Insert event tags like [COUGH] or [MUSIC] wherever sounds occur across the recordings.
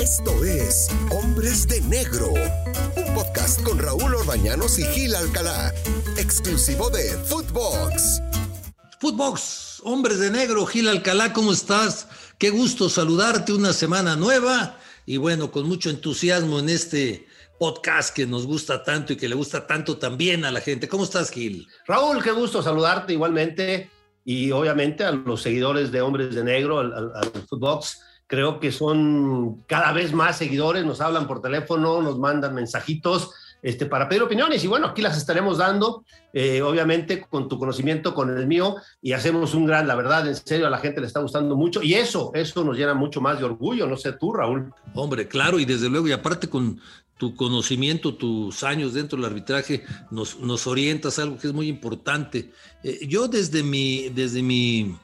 Esto es Hombres de Negro, un podcast con Raúl Orbañanos y Gil Alcalá, exclusivo de Footbox. Footbox, Hombres de Negro, Gil Alcalá, ¿cómo estás? Qué gusto saludarte, una semana nueva y bueno, con mucho entusiasmo en este podcast que nos gusta tanto y que le gusta tanto también a la gente. ¿Cómo estás, Gil? Raúl, qué gusto saludarte igualmente y obviamente a los seguidores de Hombres de Negro, al, al, Footbox. Creo que son cada vez más seguidores, nos hablan por teléfono, nos mandan mensajitos este, para pedir opiniones. Y bueno, aquí las estaremos dando, eh, obviamente con tu conocimiento, con el mío, y hacemos un gran, la verdad, en serio, a la gente le está gustando mucho. Y eso, eso nos llena mucho más de orgullo, no sé tú, Raúl. Hombre, claro, y desde luego, y aparte con tu conocimiento, tus años dentro del arbitraje, nos, nos orientas algo que es muy importante. Eh, yo desde mi, desde mi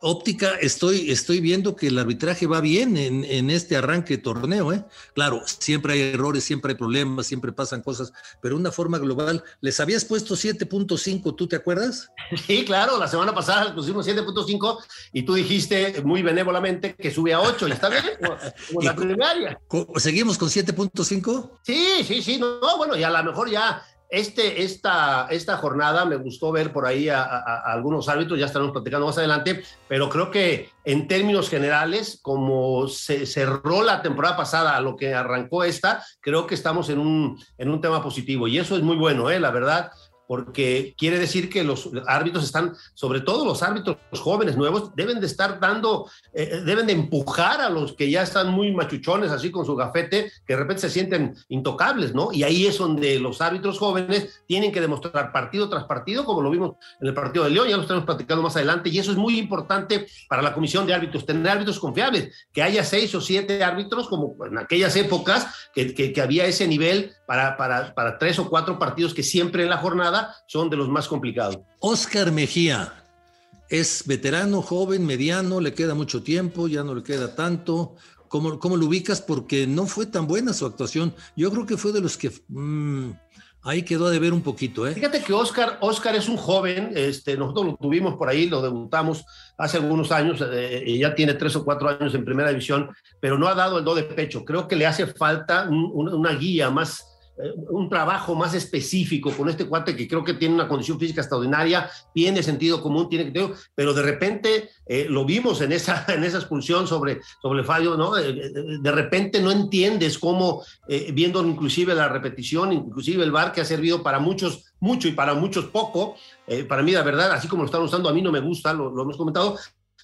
óptica estoy, estoy viendo que el arbitraje va bien en, en, este arranque de torneo. ¿eh? Claro, siempre hay errores, siempre hay problemas, siempre pasan cosas, pero de una forma global, les habías puesto 7.5, ¿tú te acuerdas? [LAUGHS] Sí, claro, la semana pasada pusimos 7.5 y tú dijiste muy benévolamente que sube a 8 y está bien, [LAUGHS] como, la primaria. ¿Seguimos con 7.5? Sí, sí, sí, no, bueno, y a lo mejor ya este, esta, esta jornada me gustó ver por ahí a, a, a, algunos árbitros, ya estaremos platicando más adelante, pero creo que en términos generales, como se cerró la temporada pasada a lo que arrancó esta, creo que estamos en un, en un tema positivo y eso es muy bueno, ¿eh? la verdad porque quiere decir que los árbitros están, sobre todo los árbitros jóvenes, nuevos, deben de estar dando, eh, deben de empujar a los que ya están muy machuchones, así con su gafete, que de repente se sienten intocables, ¿no? Y ahí es donde los árbitros jóvenes tienen que demostrar partido tras partido, como lo vimos en el partido de León, ya lo estamos platicando más adelante, y eso es muy importante para la comisión de árbitros, tener árbitros confiables, que haya seis o siete árbitros, como en aquellas épocas, que, que, que había ese nivel para, para, para tres o cuatro partidos que siempre en la jornada son de los más complicados. Oscar Mejía es veterano, joven, mediano, le queda mucho tiempo, ya no le queda tanto. ¿Cómo, cómo lo ubicas? Porque no fue tan buena su actuación. Yo creo que fue de los que mmm, ahí quedó de ver un poquito. ¿eh? Fíjate que Oscar, Oscar es un joven, este, nosotros lo tuvimos por ahí, lo debutamos hace algunos años, eh, ya tiene tres o cuatro años en primera división, pero no ha dado el do de pecho. Creo que le hace falta un, una guía más un trabajo más específico con este cuate que creo que tiene una condición física extraordinaria, tiene sentido común, tiene que pero de repente eh, lo vimos en esa, [LAUGHS] en esa expulsión sobre, sobre Fabio, ¿no? Eh, de repente no entiendes cómo, eh, viendo inclusive la repetición, inclusive el VAR que ha servido para muchos mucho y para muchos poco, eh, para mí la verdad, así como lo están usando, a mí no me gusta, lo, lo hemos comentado,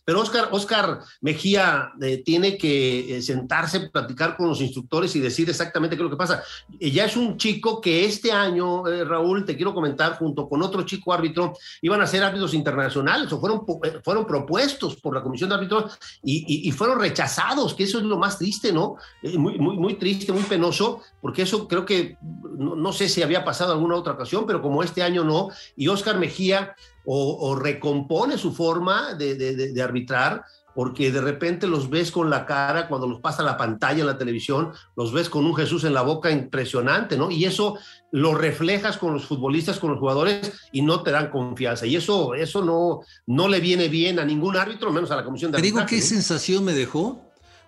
pero Oscar, Oscar Mejía eh, tiene que eh, sentarse, platicar con los instructores y decir exactamente qué es lo que pasa. Eh, ya es un chico que este año, eh, Raúl, te quiero comentar, junto con otro chico árbitro, iban a ser árbitros internacionales o fueron, fueron propuestos por la Comisión de Árbitros y, fueron rechazados, que eso es lo más triste, ¿no? muy, muy, muy triste, muy penoso, porque eso creo que, no sé si había pasado alguna otra ocasión, pero como este año no, y Oscar Mejía o, o recompone su forma de, de, de, arbitrar, porque de repente los ves con la cara, cuando los pasa la pantalla en la televisión, los ves con un Jesús en la boca impresionante, ¿no? Y eso lo reflejas con los futbolistas, con los jugadores y no te dan confianza. Y eso, eso no, no le viene bien a ningún árbitro, menos a la comisión de Te digo qué ¿no? sensación me dejó.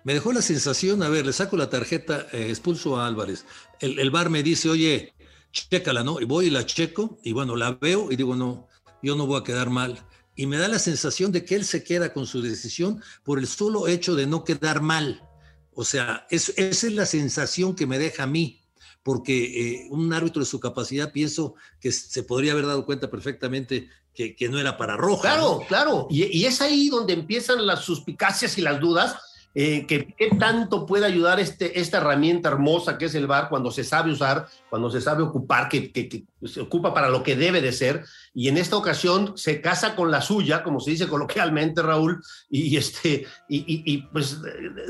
Me dejó la sensación, a ver, le saco la tarjeta, eh, expulso a Álvarez. El, el bar me dice, oye, chécala, ¿no? Y voy y la checo, y bueno, la veo y digo, no, yo no voy a quedar mal. Y me da la sensación de que él se queda con su decisión por el solo hecho de no quedar mal. O sea, es, esa es la sensación que me deja a mí, porque eh, un árbitro de su capacidad pienso que se podría haber dado cuenta perfectamente que, que no era para roja. Claro, ¿no? claro. Y, y, es ahí donde empiezan las suspicacias y las dudas. Eh, que qué tanto puede ayudar este, esta herramienta hermosa que es el VAR cuando se sabe usar, cuando se sabe ocupar, que, se ocupa para lo que debe de ser, y en esta ocasión se casa con la suya, como se dice coloquialmente, Raúl, y, este, y, pues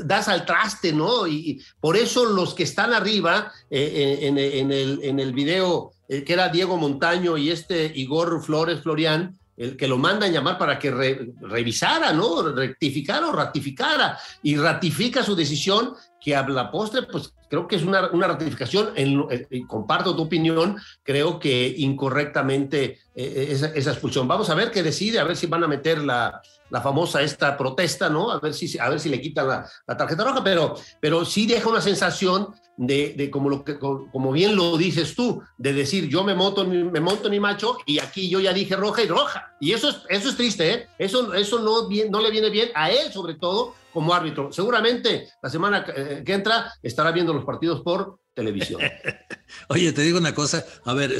das al traste, ¿no? Y, por eso los que están arriba eh, en, en, el, en el video, eh, que era Diego Montaño y este Igor Flores Florian, el que lo mandan llamar para que revisara, ¿no? Rectificara o ratificara, y ratifica su decisión que a la postre, pues creo que es una, ratificación, en, eh, y comparto tu opinión, creo que incorrectamente eh, eh, esa, expulsión. Vamos a ver qué decide, a ver si van a meter la, la famosa esta protesta, ¿no? A ver si, a ver si le quitan la, la tarjeta roja, pero, pero sí deja una sensación de, como, lo que, como bien lo dices tú, de decir yo me monto, me monto mi macho y aquí yo ya dije roja y roja. Y eso es, eso es triste, ¿eh? Eso, eso no, no le viene bien a él sobre todo como árbitro. Seguramente la semana que eh, entra estará viendo los partidos por televisión. [LAUGHS] Oye, te digo una cosa, a ver,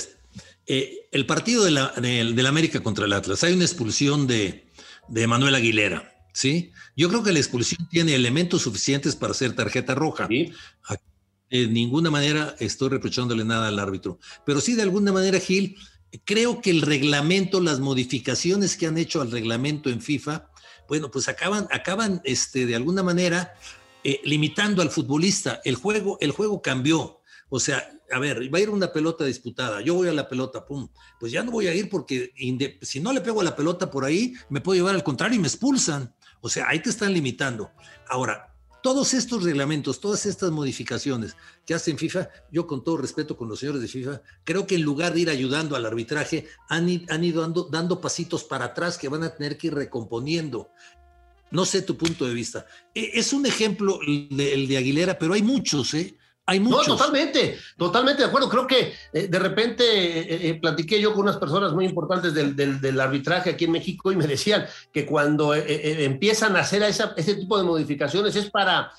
eh, el partido de la, América contra el Atlas, hay una expulsión de, de Manuel Aguilera. ¿Sí? Yo creo que la expulsión tiene elementos suficientes para hacer tarjeta roja. ¿Sí? De ninguna manera estoy reprochándole nada al árbitro, pero sí de alguna manera, Gil, creo que el reglamento, las modificaciones que han hecho al reglamento en FIFA, bueno, pues acaban, acaban este, de alguna manera eh, limitando al futbolista. El juego, el juego cambió. O sea, a ver, va a ir una pelota disputada, yo voy a la pelota, pum, pues ya no voy a ir porque si no le pego a la pelota por ahí, me puedo llevar al contrario y me expulsan. O sea, ahí te están limitando. Ahora, todos estos reglamentos, todas estas modificaciones que hacen FIFA, yo con todo respeto con los señores de FIFA, creo que en lugar de ir ayudando al arbitraje, han, ido dando, pasitos para atrás que van a tener que ir recomponiendo. No sé tu punto de vista. E, es un ejemplo el de Aguilera, pero hay muchos, ¿eh? Hay muchos. No, totalmente, totalmente de acuerdo. Creo que eh, de repente eh, eh, platiqué yo con unas personas muy importantes del, del, arbitraje aquí en México y me decían que cuando empiezan a hacer esa, ese tipo de modificaciones es para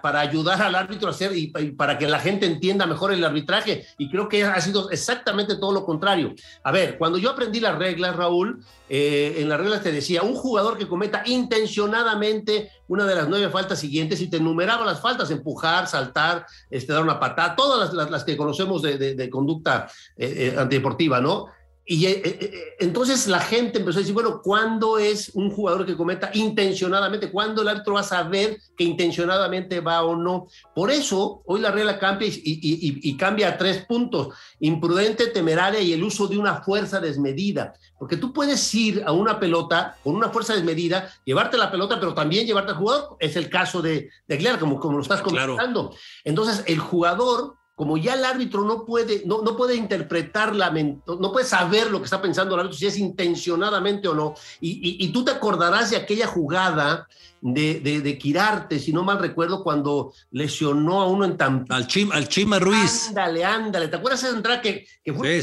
para, ayudar al árbitro a hacer y, para que la gente entienda mejor el arbitraje. Y creo que ha sido exactamente todo lo contrario. A ver, cuando yo aprendí las reglas, Raúl, eh, en las reglas te decía, un jugador que cometa intencionadamente una de las nueve faltas siguientes y te enumeraba las faltas, empujar, saltar, este, dar una patada, todas las, que conocemos de, de, conducta eh, eh, antideportiva, ¿no? Y eh, eh, eh, entonces la gente empezó a decir, bueno, ¿cuándo es un jugador que cometa intencionadamente? ¿Cuándo el árbitro va a saber que intencionadamente va o no? Por eso hoy la regla cambia y, cambia a tres puntos, imprudente, temeraria y el uso de una fuerza desmedida. Porque tú puedes ir a una pelota con una fuerza desmedida, llevarte la pelota, pero también llevarte al jugador. Es el caso de, de como, como lo estás comentando. Entonces el jugador como ya el árbitro no puede, no, no puede interpretar la no puede saber lo que está pensando el árbitro, si es intencionadamente o no, y, y, tú te acordarás de aquella jugada de, de, de, Quirarte, si no mal recuerdo, cuando lesionó a uno en Tampa. Al, Chim, al Chima Ruiz. Ándale, ándale, ¿te acuerdas de esa entrada que, que fue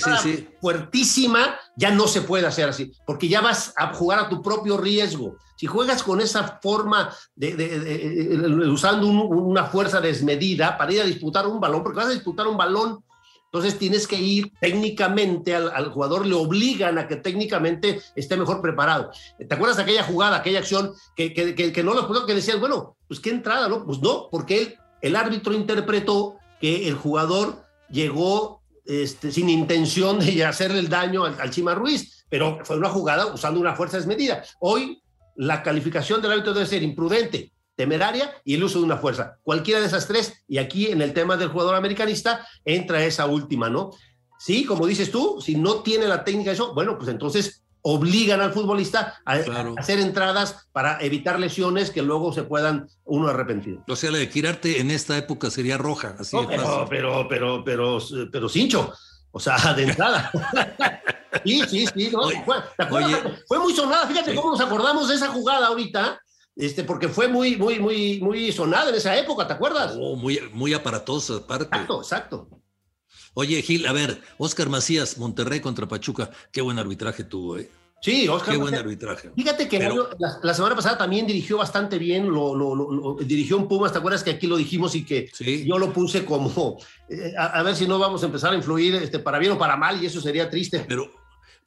fuertísima? Ya no se puede hacer así, porque ya vas a jugar a tu propio riesgo. Si juegas con esa forma de, usando una fuerza desmedida para ir a disputar un balón, porque vas a disputar un balón, entonces tienes que ir técnicamente al, jugador, le obligan a que técnicamente esté mejor preparado. ¿Te acuerdas de aquella jugada, aquella acción que, que, no lo que decías, bueno, pues qué entrada, ¿no? Pues no, porque el árbitro interpretó que el jugador llegó este, sin intención de [LAUGHS] hacerle el daño al, Chima Ruiz, pero fue una jugada usando una fuerza desmedida. Hoy la calificación del árbitro debe ser imprudente, temeraria y el uso de una fuerza. Cualquiera de esas tres, y aquí en el tema del jugador americanista entra esa última, ¿no? Sí, como dices tú, si no tiene la técnica eso, bueno, pues entonces obligan al futbolista a, hacer entradas para evitar lesiones que luego se puedan uno arrepentir. O sea, la de Quirarte en esta época sería roja, así pero, pero, pero, pero, pero, Cincho, o sea, de entrada. [LAUGHS] sí, sí, sí. fue, muy sonada. Fíjate cómo nos acordamos de esa jugada ahorita. Este, porque fue muy, muy, muy, muy sonada en esa época, ¿te acuerdas? Oh, muy, muy aparatosa, aparte. Exacto, exacto. Oye, Gil, a ver, Oscar Macías, Monterrey contra Pachuca, qué buen arbitraje tuvo, ¿eh? Sí, Oscar. Qué buen arbitraje. Fíjate que la, semana pasada también dirigió bastante bien, lo, dirigió un Pumas, ¿te acuerdas que aquí lo dijimos y que yo lo puse como, eh, a, ver si no vamos a empezar a influir este, para bien o para mal y eso sería triste. Pero,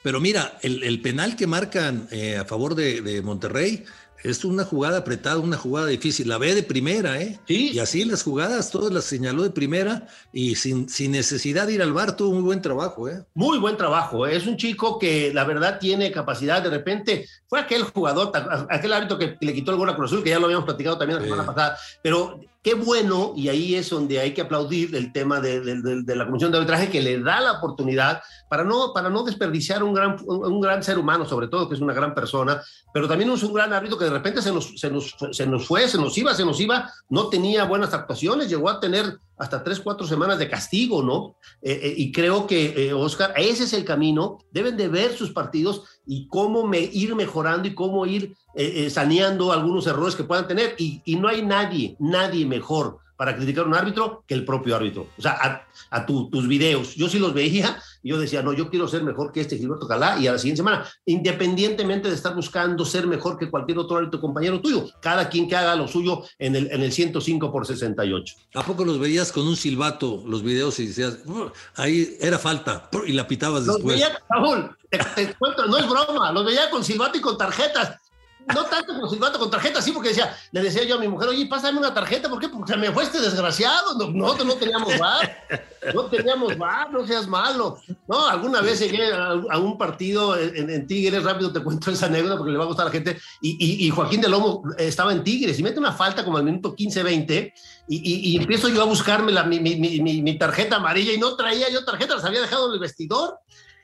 pero mira, el, penal que marcan eh, a favor de, de Monterrey es una jugada apretada, una jugada difícil. La ve de primera, ¿eh? Sí. Y así las jugadas todas las señaló de primera y sin, sin necesidad de ir al bar, tuvo muy buen trabajo, ¿eh? Muy buen trabajo. ¿eh? Es un chico que la verdad tiene capacidad. De repente fue aquel jugador, aquel árbitro que le quitó el gol a Cruz Azul, que ya lo habíamos platicado también la semana pasada, pero qué bueno, y ahí es donde hay que aplaudir el tema de, la Comisión de Arbitraje que le da la oportunidad para no, desperdiciar un gran, ser humano, sobre todo que es una gran persona, pero también es un gran árbitro que de repente se nos, se nos fue, se nos iba, se nos iba, no tenía buenas actuaciones, llegó a tener hasta tres, cuatro semanas de castigo, ¿no? Eh, eh, y creo que, eh, Oscar, ese es el camino, deben de ver sus partidos y cómo me, ir mejorando y cómo ir saneando algunos errores que puedan tener. Y, y no hay nadie, nadie mejor para criticar a un árbitro que el propio árbitro. O sea, a, tus videos. Yo sí los veía y yo decía, no, yo quiero ser mejor que este Gilberto Calá y a la siguiente semana, independientemente de estar buscando ser mejor que cualquier otro árbitro compañero tuyo, cada quien que haga lo suyo en el, en el 105 por 68. ¿A poco los veías con un silbato los videos y decías, ahí era falta y la pitabas después? Veía, Raúl, no es broma, los veía con silbato y con tarjetas no tanto como silbato con tarjeta, sí, porque decía, le decía yo a mi mujer, oye, pásame una tarjeta, ¿por qué? Porque me fue este desgraciado, nosotros no teníamos bar, no teníamos bar, no seas malo. No, alguna vez llegué a, un partido en, Tigres, rápido te cuento esa anécdota porque le va a gustar a la gente, y, Joaquín de Lomo estaba en Tigres y mete una falta como al minuto 15, 20, y, empiezo yo a buscarme la, mi, mi, mi, mi, tarjeta amarilla y no traía yo tarjeta, las había dejado en el vestidor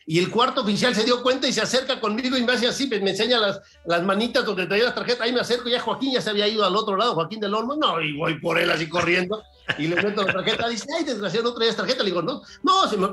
y el cuarto oficial se dio cuenta y se acerca conmigo y me hace así, me enseña las, las manitas donde traía las tarjetas, ahí me acerco, ya Joaquín ya se había ido al otro lado, Joaquín del Olmo, no, y voy por él así corriendo, y le meto la tarjeta, dice, ay, desgraciado, no traías tarjeta, le digo, no, no, se me,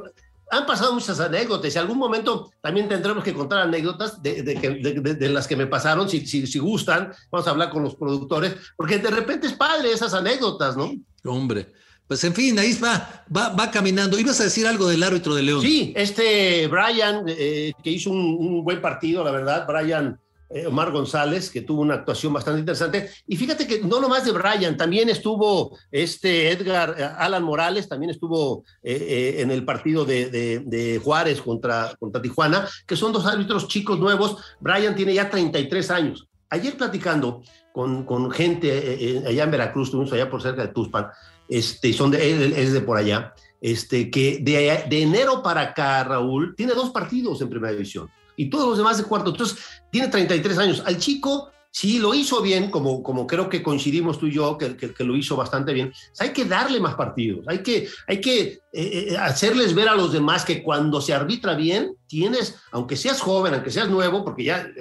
han pasado muchas anécdotas. y algún momento también tendremos que contar anécdotas de, de, de, las que me pasaron. Si, si, si, gustan, vamos a hablar con los productores, porque de repente es padre esas anécdotas, ¿no? Hombre. Pues en fin, ahí va, va, va, caminando. ¿Ibas a decir algo del árbitro de León? Sí, este Brian, eh, que hizo un, buen partido, la verdad, Brian eh, Omar González, que tuvo una actuación bastante interesante. Y fíjate que no nomás de Brian, también estuvo este Edgar eh, Alan Morales, también estuvo en el partido de, de, Juárez contra, contra Tijuana, que son dos árbitros chicos nuevos. Brian tiene ya 33 años. Ayer platicando con, con gente allá en Veracruz, estuvimos allá por cerca de Tuspan, este, son de, es de por allá, este, que de, enero para acá, Raúl, tiene dos partidos en primera división y todos los demás de cuarto. Entonces, tiene 33 años. Al chico, sí lo hizo bien, como, creo que coincidimos tú y yo, que, lo hizo bastante bien. hay que darle más partidos, hay que, hay que eh, eh, hacerles ver a los demás que cuando se arbitra bien, tienes, aunque seas joven, aunque seas nuevo, porque ya,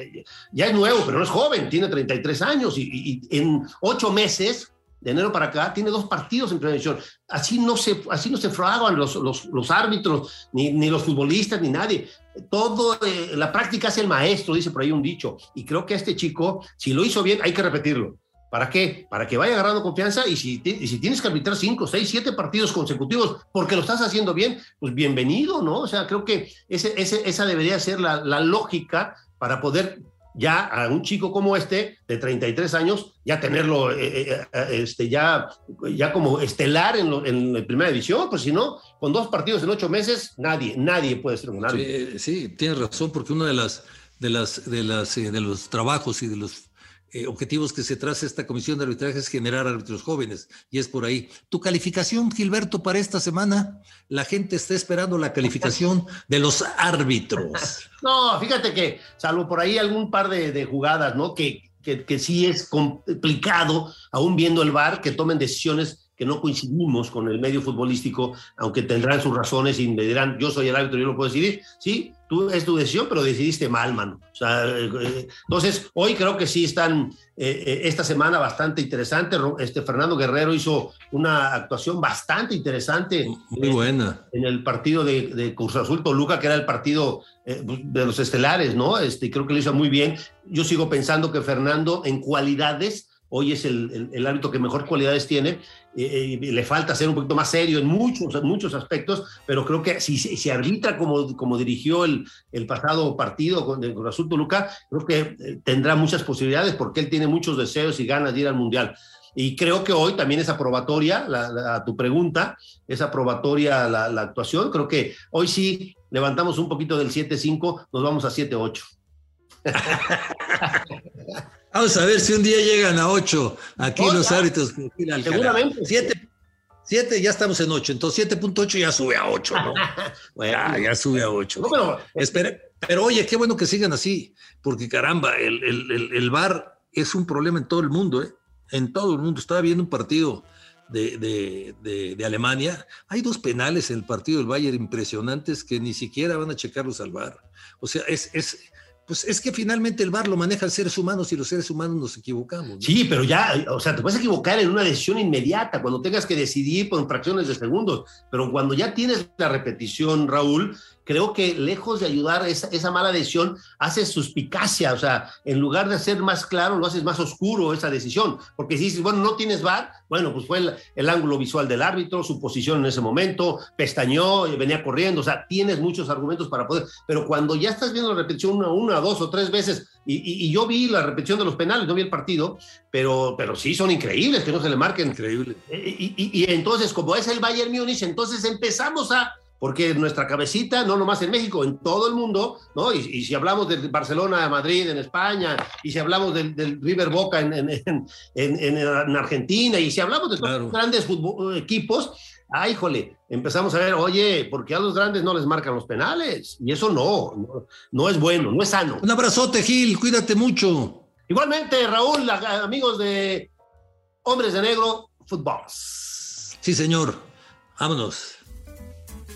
ya es nuevo, pero no es joven, tiene 33 años y, y en ocho meses de enero para acá, tiene dos partidos en primera división. Así no se, así no se fraguan los, los, los árbitros, ni, ni, los futbolistas, ni nadie. Todo, eh, la práctica es el maestro, dice por ahí un dicho. Y creo que este chico, si lo hizo bien, hay que repetirlo. ¿Para qué? Para que vaya agarrando confianza y si, y si tienes que arbitrar cinco, seis, siete partidos consecutivos porque lo estás haciendo bien, pues bienvenido, ¿no? O sea, creo que ese, ese, esa debería ser la, la lógica para poder ya a un chico como este, de 33 años, ya tenerlo eh, eh, eh, este, ya, ya como estelar en, en, la primera división, pues si no, con dos partidos en ocho meses, nadie, nadie puede ser un árbitro. Sí, sí, tienes razón, porque uno de las de las de las de los trabajos y de los eh, objetivos que se traza esta comisión de arbitraje es generar árbitros jóvenes y es por ahí. Tu calificación, Gilberto, para esta semana, la gente está esperando la calificación de los árbitros. [LAUGHS] No, fíjate que, salvo por ahí algún par de, jugadas, ¿no? Que, que, que, sí es complicado, aún viendo el VAR, que tomen decisiones que no coincidimos con el medio futbolístico, aunque tendrán sus razones y me dirán, yo soy el árbitro, yo lo puedo decidir. Sí, tú, es tu decisión, pero decidiste mal, mano. O sea, eh, entonces, hoy creo que sí están, eh, eh, esta semana bastante interesante. Este, Fernando Guerrero hizo una actuación bastante interesante. Muy buena. En el partido de, de Cruz Azul Toluca, que era el partido de los estelares, ¿no? Este, creo que lo hizo muy bien. Yo sigo pensando que Fernando, en cualidades, hoy es el, el, árbitro que mejor cualidades tiene, eh, eh, le falta ser un poquito más serio en muchos, muchos aspectos, pero creo que si se arbitra como, como dirigió el, el pasado partido con, el Azul Toluca, creo que eh, tendrá muchas posibilidades porque él tiene muchos deseos y ganas de ir al Mundial. Y creo que hoy también es aprobatoria, a tu pregunta, es aprobatoria la, la, actuación. Creo que hoy sí levantamos un poquito del 7-5, nos vamos a 7-8. [LAUGHS] [LAUGHS] Vamos a ver si un día llegan a 8 aquí los árbitros. Seguramente. 7, ya estamos en 8, entonces 7.8 ya sube a 8, ¿no? [LAUGHS] bueno, ya, sube a 8. pero, pero oye, qué bueno que sigan así, porque caramba, el, el, el, bar es un problema en todo el mundo, ¿eh? en todo el mundo. Estaba viendo un partido de, de, Alemania. Hay dos penales en el partido del Bayern impresionantes que ni siquiera van a checarlos al VAR. O sea, es, es, pues es que finalmente el VAR lo manejan seres humanos y los seres humanos nos equivocamos. Sí, pero ya, o sea, te puedes equivocar en una decisión inmediata, cuando tengas que decidir por fracciones de segundos, pero cuando ya tienes la repetición, Raúl, creo que lejos de ayudar esa, esa mala decisión, hace suspicacia, o sea, en lugar de ser más claro, lo haces más oscuro esa decisión, porque si dices, bueno, no tienes VAR, bueno, pues fue el, ángulo visual del árbitro, su posición en ese momento, pestañó, venía corriendo, o sea, tienes muchos argumentos para poder, pero cuando ya estás viendo la repetición una, una dos o tres veces, y, y, yo vi la repetición de los penales, no vi el partido, pero, pero sí son increíbles que no se le marquen. Increíble. Y, y, y entonces, como es el Bayern Múnich, entonces empezamos a porque nuestra cabecita, no nomás en México, en todo el mundo, ¿no? Y, si hablamos de Barcelona, Madrid, en España, y si hablamos del, River Boca en, en, en, Argentina, y si hablamos de todos los grandes equipos, ¡ay, jole! Empezamos a ver, oye, ¿por qué a los grandes no les marcan los penales? Y eso no, no, es bueno, no es sano. Un abrazote, Gil, cuídate mucho. Igualmente, Raúl, amigos de Hombres de Negro, Fútbol. Sí, señor. Vámonos.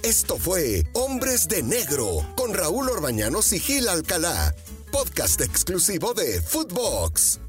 Esto fue Hombres de Negro con Raúl Orbañanos y Gil Alcalá, podcast exclusivo de Footbox.